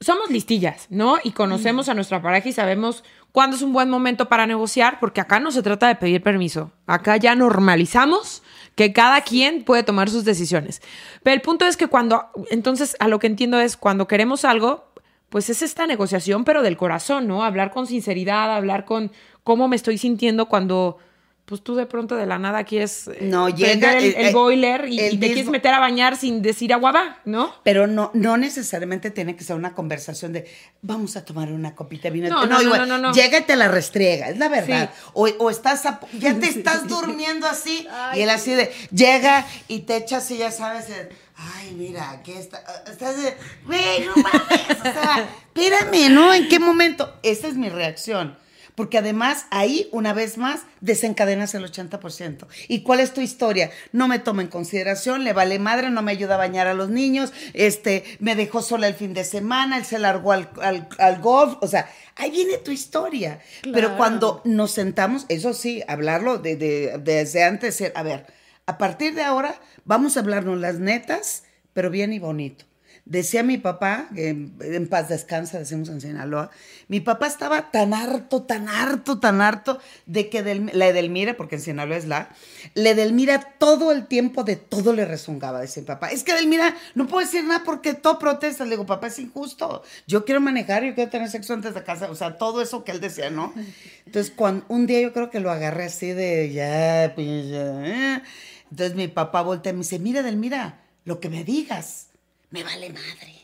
somos listillas, ¿no? Y conocemos a nuestra pareja y sabemos cuándo es un buen momento para negociar, porque acá no se trata de pedir permiso. Acá ya normalizamos que cada quien puede tomar sus decisiones. Pero el punto es que cuando, entonces, a lo que entiendo es cuando queremos algo, pues es esta negociación, pero del corazón, ¿no? Hablar con sinceridad, hablar con cómo me estoy sintiendo cuando pues tú de pronto de la nada quieres eh, no, llega el, el, boiler y, te quieres meter a bañar sin decir agua ¿no? Pero no, no necesariamente tiene que ser una conversación de vamos a tomar una copita de vino. No, no, no, no, Llega y te la restriega, es la verdad. O, o, estás ya te estás durmiendo así y él así de llega y te echa así, ya sabes, ay, mira, aquí está, estás de, güey, no mames, o sea, espérame, ¿no? ¿En qué momento? Esa es mi reacción porque además ahí, una vez más, desencadenas el 80%. ¿Y cuál es tu historia? No me toma en consideración, le vale madre, no me ayuda a bañar a los niños, este, me dejó sola el fin de semana, él se largó al, golf, o sea, ahí viene tu historia. Pero cuando nos sentamos, eso sí, hablarlo desde antes, a ver, a partir de ahora vamos a hablarnos las netas, pero bien y bonito. Decía mi papá, que en paz descansa, decimos en Sinaloa, mi papá estaba tan harto, tan harto, tan harto de que del, la Edelmira, porque en Sinaloa es la, la Edelmira todo el tiempo de todo le rezongaba, decía mi papá. Es que Edelmira no puedo decir nada porque todo protesta. Le digo, papá, es injusto. Yo quiero manejar, yo quiero tener sexo antes de casa. O sea, todo eso que él decía, ¿no? Entonces, cuando, un día yo creo que lo agarré así de, ya, pues ya. Entonces mi papá voltea y me dice, mira, Edelmira, lo que me digas me vale madre.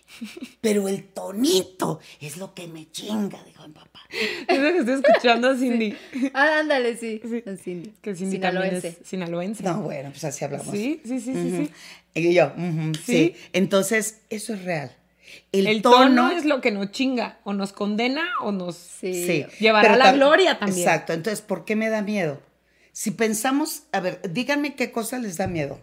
Pero el tonito es lo que me chinga, dijo mi papá. Es lo que estoy escuchando a Cindy. Ah, ándale, sí. Sí. Don Cindy. Que Cindy también Sinaloense. es sinaloense. No, bueno, pues así hablamos. Sí, sí, sí, sí, sí. Y yo, ujú, sí. Sí. Entonces, eso es real. El, El, tono, tono, es lo que nos chinga, o nos condena, o nos Sí. Sí. llevará Pero a la gloria también. Exacto. Entonces, ¿por qué me da miedo? Si pensamos, a ver, díganme qué cosa les da miedo.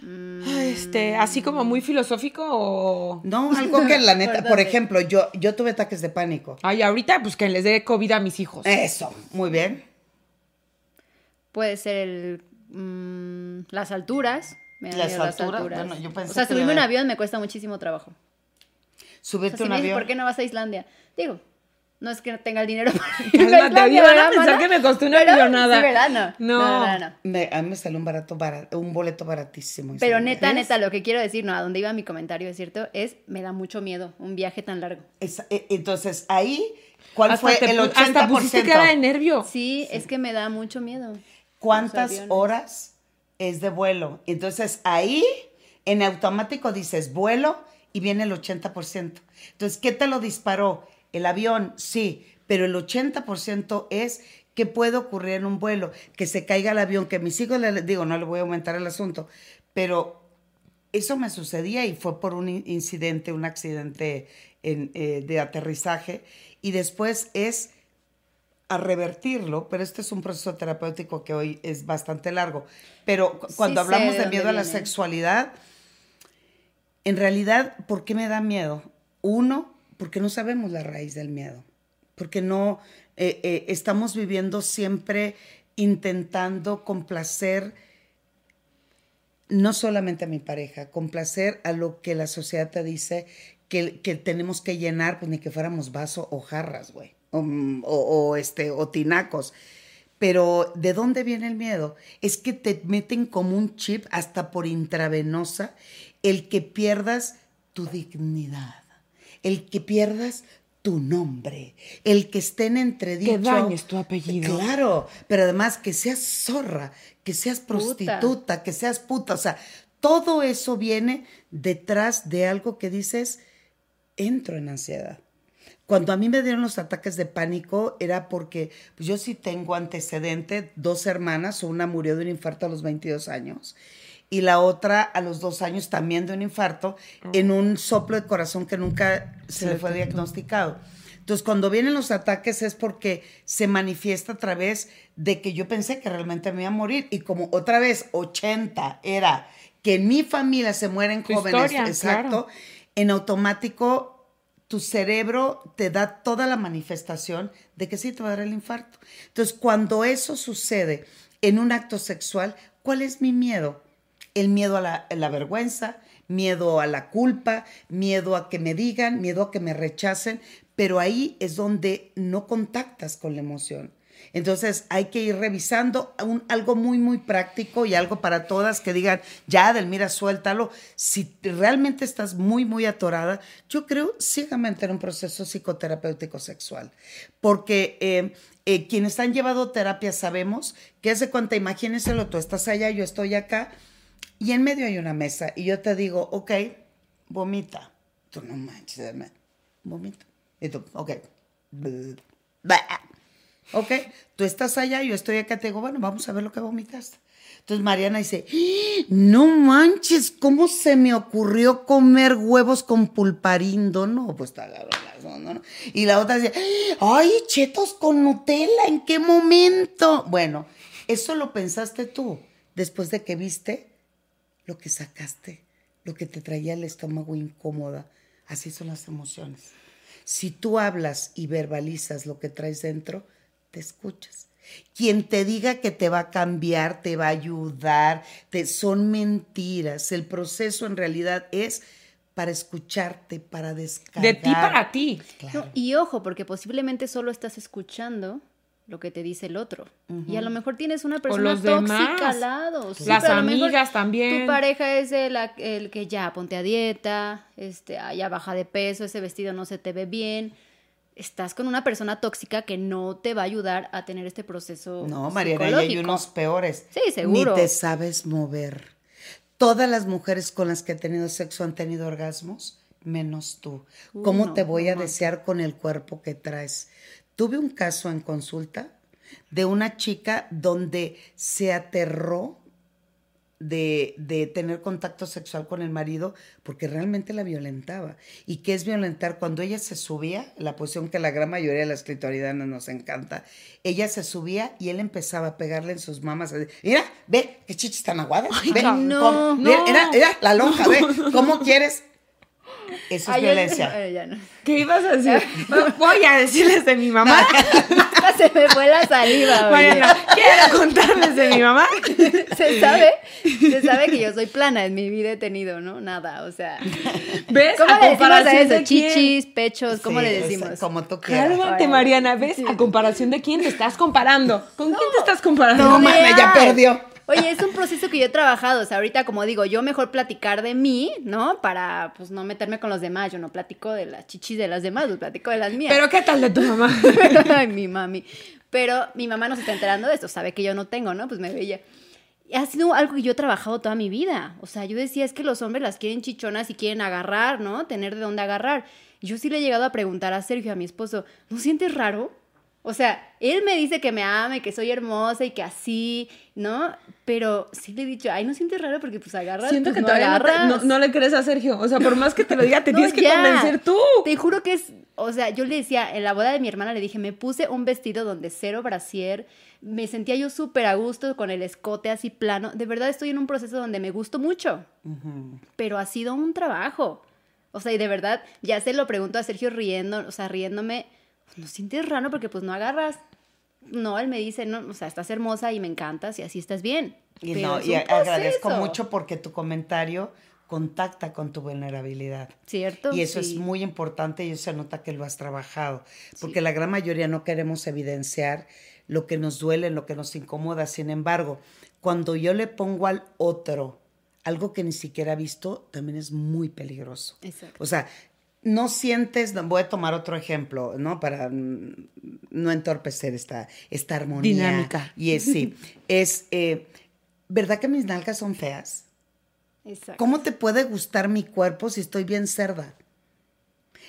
Ah, Este, así como muy filosófico o. No, algo que la neta, ¿Por ejemplo, yo, yo tuve ataques de pánico. Ay, ahorita, pues que les dé COVID a mis hijos. Eso, muy bien. Puede ser el, mm, las alturas. Me Las miedo alturas, bueno, yo pensé o sea, subirme a un avión me cuesta muchísimo trabajo. O Subirte sea, si un me dices, avión. ¿por qué no vas a Islandia? Digo, no es que no tenga el dinero para ir a Cálmate, Islandia, van a ¿verdad, pensar mana? que me costó una Pero- millonada. Sí, ¿verdad? No. No. No, no, no. Me- a mí me salió un barato, barato un boleto baratísimo. Pero neta, neta, lo que quiero decir, no, a dónde iba mi comentario, es cierto, es me da mucho miedo un viaje tan largo. Esa- eh, entonces, ahí, ¿cuál Hasta fue te el pu- 80%? Hasta pusiste cara de nervio. Sí, es que me da mucho miedo. ¿Cuántas horas es de vuelo? Entonces, ahí, en automático dices vuelo y viene el 80%. Entonces, ¿qué te lo disparó? El avión, sí, pero el 80% es qué puede ocurrir en un vuelo, que se caiga el avión, que mis hijos, le, digo, no le voy a aumentar el asunto, pero eso me sucedía y fue por un in- incidente, un accidente en, eh, de aterrizaje, y después es a revertirlo, pero este es un proceso terapéutico que hoy es bastante largo. Pero Sí cuando hablamos de miedo a la sexualidad, en realidad, ¿por qué me da miedo? Uno, porque no sabemos la raíz del miedo, porque no eh, eh, estamos viviendo siempre intentando complacer no solamente a mi pareja, complacer a lo que la sociedad te dice que, que tenemos que llenar, pues ni que fuéramos vaso o jarras, güey, o, o, este, o tinacos. Pero ¿de dónde viene el miedo? Es que te meten como un chip hasta por intravenosa el que pierdas tu dignidad, el que pierdas tu nombre, el que estén entredicho. Que dañes tu apellido. Claro, pero además que seas zorra, que seas prostituta, que seas puta, o sea, todo eso viene detrás de algo que dices, entro en ansiedad. Cuando a mí me dieron los ataques de pánico era porque pues, yo sí tengo antecedente, dos hermanas, una murió de un infarto a los 22 años y la otra a los dos años también de un infarto en un soplo de corazón que nunca se le fue diagnosticado. Entonces, cuando vienen los ataques es porque se manifiesta a través de que yo pensé que realmente me iba a morir. Y como otra vez 80 era que en mi familia se mueren Tu jóvenes, historia, exacto, claro. en automático tu cerebro te da toda la manifestación de que sí te va a dar el infarto. Entonces, cuando eso sucede en un acto sexual, ¿cuál es mi miedo? El miedo a la, vergüenza, miedo a la culpa, miedo a que me digan, miedo a que me rechacen, pero ahí es donde no contactas con la emoción. Entonces hay que ir revisando un- algo muy, muy práctico y algo para todas que digan, ya, Delmira, suéltalo. Si realmente estás muy, muy atorada, yo creo ciegamente en un proceso psicoterapéutico sexual. Porque eh, eh, quienes han llevado terapia sabemos que es de cuenta, imagínenselo, tú estás allá, yo estoy acá, y en medio hay una mesa, y yo te digo, ok, vomita. Tú no manches, vomita. Y tú, ok. Ok, tú estás allá, yo estoy acá, te digo, bueno, vamos a ver lo que vomitaste. Entonces Mariana dice, "¡Ah! no manches, ¿cómo se me ocurrió comer huevos con pulparindo? No, pues está no, no. Y la otra dice, ay, chetos con Nutella, ¿en qué momento? Bueno, eso lo pensaste tú después de que viste lo que sacaste, lo que te traía el estómago incómoda. Así son las emociones. Si tú hablas y verbalizas lo que traes dentro, te escuchas. Quien te diga que te va a cambiar, te va a ayudar, te, son mentiras. El proceso en realidad es para escucharte, para descargar. De ti para ti. Claro. No, y ojo, porque posiblemente solo estás escuchando lo que te dice el otro. Y a lo mejor tienes una persona los tóxica al lado. Sí, Las amigas también. Tu pareja es el, el que ya ponte a dieta, este, ya baja de peso, ese vestido no se te ve bien. Estás con una persona tóxica que no te va a ayudar a tener este proceso. No, Mariana, y hay unos peores. Sí, seguro. Ni te sabes mover. Todas las mujeres con las que he tenido sexo han tenido orgasmos menos tú. ¿Cómo no, te voy a no. desear con el cuerpo que traes? Tuve un caso en consulta de una chica donde se aterró de, de tener contacto sexual con el marido porque realmente la violentaba. ¿Y qué es violentar? Cuando ella se subía, la posición que la gran mayoría de las clitoridanas nos encanta, ella se subía y él empezaba a pegarle en sus mamas. Mira, ve, qué chichis tan aguadas. ve, no, mira, mira, mira, la lonja, ve, ¿cómo quieres? Eso es Ay, violencia. Ay, ya no. ¿Qué ibas a decir? Voy a decirles de mi mamá. Se me fue la saliva. Mariana, quiero contarles de mi mamá. Se sabe, se sabe que yo soy plana, en mi vida he tenido, ¿no? Nada, o sea. ¿Ves? ¿Cómo A le decimos a eso? de. Chichis, pechos, ¿cómo Sí, le es decimos? Como tú quieras. Cálmate, Mariana. ¿Ves? ¿A comparación de quién te estás comparando? ¿Con quién te estás comparando? No, ma- Mames, ya perdió. Oye, es un proceso que yo he trabajado, o sea, ahorita como digo, yo mejor platicar de mí, ¿no? Para, pues, no meterme con los demás, yo no platico de las chichis de las demás, pues platico de las mías. Pero ¿qué tal de tu mamá? Ay, mi mami. Pero mi mamá no se está enterando de esto, sabe que yo no tengo, ¿no? Pues me veía. Ha sido algo que yo he trabajado toda mi vida. O sea, yo decía, es que los hombres las quieren chichonas y quieren agarrar, ¿no? Tener de dónde agarrar. Yo sí le he llegado a preguntar a Sergio, a mi esposo, ¿no sientes raro? O sea, él me dice que me ama y que soy hermosa y que así, ¿no? Pero sí le he dicho, ay, ¿no sientes raro? Porque pues agarras, Siento pues, que no todavía no, te- agarras. no- no le crees a Sergio. O sea, por más que te lo diga, te No, tienes que ya. convencer tú. Te juro que es, o sea, yo le decía, en la boda de mi hermana le dije, me puse un vestido donde cero brasier, me sentía yo súper a gusto con el escote así plano. De verdad estoy en un proceso donde me gusto mucho, pero ha sido un trabajo. O sea, y de verdad, ya se lo pregunto a Sergio riendo, o sea, riéndome, ¿no sientes raro porque pues no agarras? No, él me dice, no, o sea, estás hermosa y me encantas y así estás bien. Y, Pero no, es y agradezco mucho porque tu comentario contacta con tu vulnerabilidad. ¿Cierto? Y eso Sí. es muy importante y eso se nota que lo has trabajado, porque la gran mayoría no queremos evidenciar lo que nos duele, lo que nos incomoda. Sin embargo, cuando yo le pongo al otro algo que ni siquiera ha visto, también es muy peligroso. Exacto. O sea, no sientes, no, voy a tomar otro ejemplo, ¿no? Para mm, no entorpecer esta, esta armonía. Dinámica. Y es, sí, es, eh, ¿verdad que mis nalgas son feas? Exacto. ¿Cómo te puede gustar mi cuerpo si estoy bien cerda?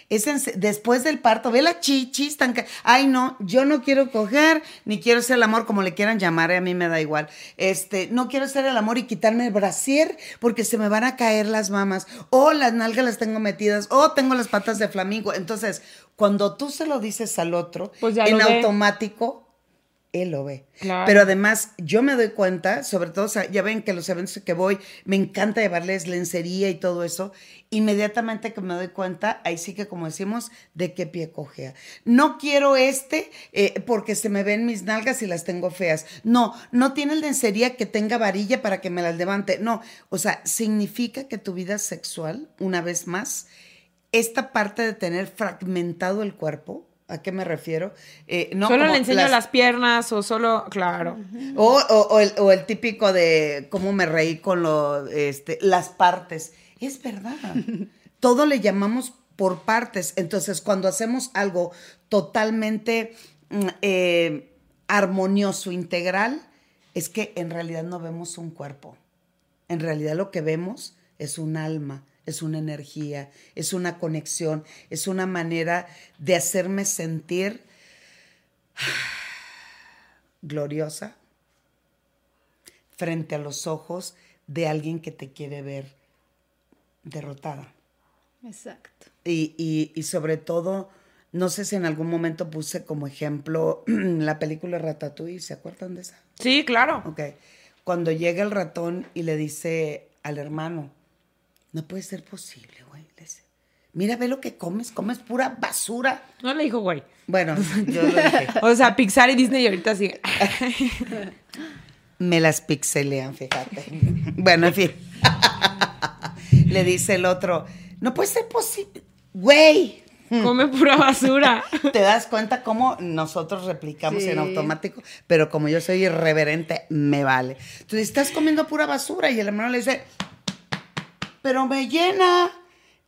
Es en después del parto, ve la chichis tan Ay, no, yo no quiero coger, ni quiero hacer el amor, como le quieran llamar, a mí me da igual. Este, no quiero hacer el amor y quitarme el brasier porque se me van a caer las mamas. O las nalgas las tengo metidas, o tengo las patas de flamingo. Entonces, cuando tú se lo dices al otro, Pues en automático, él lo ve. Claro. Pero además, yo me doy cuenta, sobre todo, ya ven que los eventos que voy, me encanta llevarles lencería y todo eso. Inmediatamente que me doy cuenta, ahí sí que, como decimos, de qué pie cojea. No quiero este eh, porque se me ven mis nalgas y las tengo feas. No, no tiene lencería que tenga varilla para que me las levante. No, o sea, significa que tu vida sexual, una vez más, esta parte de tener fragmentado el cuerpo, ¿a qué me refiero? Eh, no solo le enseño las- las piernas o solo, claro. o, o- o el, o el típico de cómo me reí con lo, este, las partes. Es verdad. Todo le llamamos por partes. Entonces, cuando hacemos algo totalmente mm, eh, armonioso, integral, es que en realidad no vemos un cuerpo. En realidad lo que vemos es un alma, es una energía, es una conexión, es una manera de hacerme sentir gloriosa frente a los ojos de alguien que te quiere ver derrotada. Exacto. Y, y- y sobre todo, no sé si en algún momento puse como ejemplo la película Ratatouille, ¿se acuerdan de esa? Sí, claro. Ok. Cuando llega el ratón y le dice al hermano, no puede ser posible, güey. Mira, ve lo que comes, comes pura basura. No le dijo, güey. Bueno, yo lo dije. O sea, Pixar y Disney ahorita sí. Me las pixelean, fíjate. Bueno, en fin. Le dice el otro, no puede ser posible. Güey, Come pura basura. ¿te das cuenta cómo nosotros replicamos Sí. en automático? Pero como yo soy irreverente, me vale. Entonces, estás comiendo pura basura y el hermano le dice, pero me llena.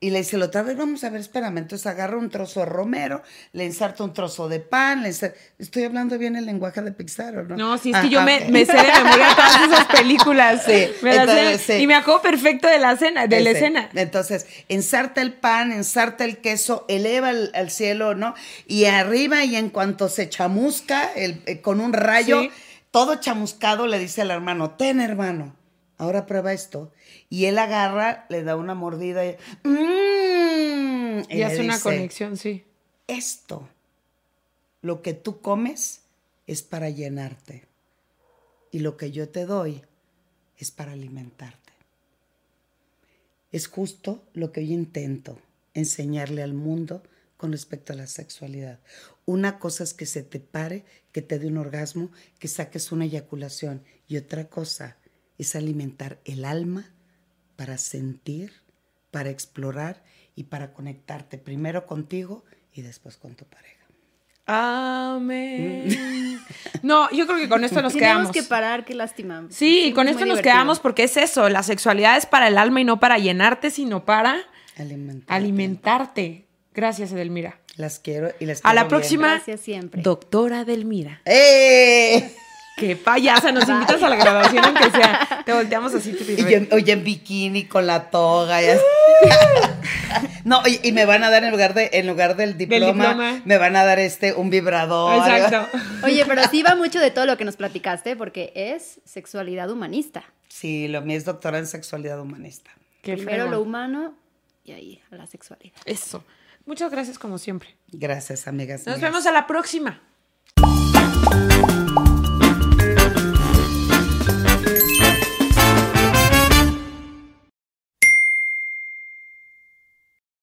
Y le dice, la otra vez, vamos a ver, espérame. Entonces agarra un trozo de romero, le inserta un trozo de pan, le inserta... Estoy hablando bien el lenguaje de Pixar, ¿o no? No, sí, es Ah, que yo ah, me, me sé de memoria todas esas películas. Sí, Me sé. sí. Y me acuerdo perfecto de la escena, de la escena. Entonces, ensarta el pan, ensarta el queso, eleva al, cielo, ¿no? Y arriba, y en cuanto se chamusca el- eh, con un rayo, Sí. todo chamuscado, le dice al hermano, ten hermano, ahora prueba esto. Y él agarra, le da una mordida y, "Mm", y hace una dice, conexión, sí. Esto, lo que tú comes, es para llenarte. Y lo que yo te doy es para alimentarte. Es justo lo que yo intento enseñarle al mundo con respecto a la sexualidad. Una cosa es que se te pare, que te dé un orgasmo, que saques una eyaculación. Y otra cosa es alimentar el alma para sentir, para explorar y para conectarte primero contigo y después con tu pareja. Amén. No, yo creo que con esto nos Tenemos quedamos. que parar, qué lástima. Sí, y con Es esto nos divertido. quedamos porque es eso, la sexualidad es para el alma y no para llenarte, sino para Alimentarte. alimentarte. Gracias, Edelmira. Las quiero y les A quiero la bien. próxima, Gracias siempre. doctora Edelmira. ¡Eh! Qué payasa, nos invitas a la graduación aunque sea. Te volteamos así, tu Y yo, oye, en bikini con la toga. y así. no, y, y me van a dar en lugar de en lugar del diploma, diploma. me van a dar este un vibrador. Exacto. Oye, pero sí va mucho de todo lo que nos platicaste porque es sexualidad humanista. Sí, lo mío es doctora en sexualidad humanista. Qué Primero lo humano y ahí a la sexualidad. Eso. Muchas gracias como siempre. Gracias, amigas. Nos vemos a la próxima.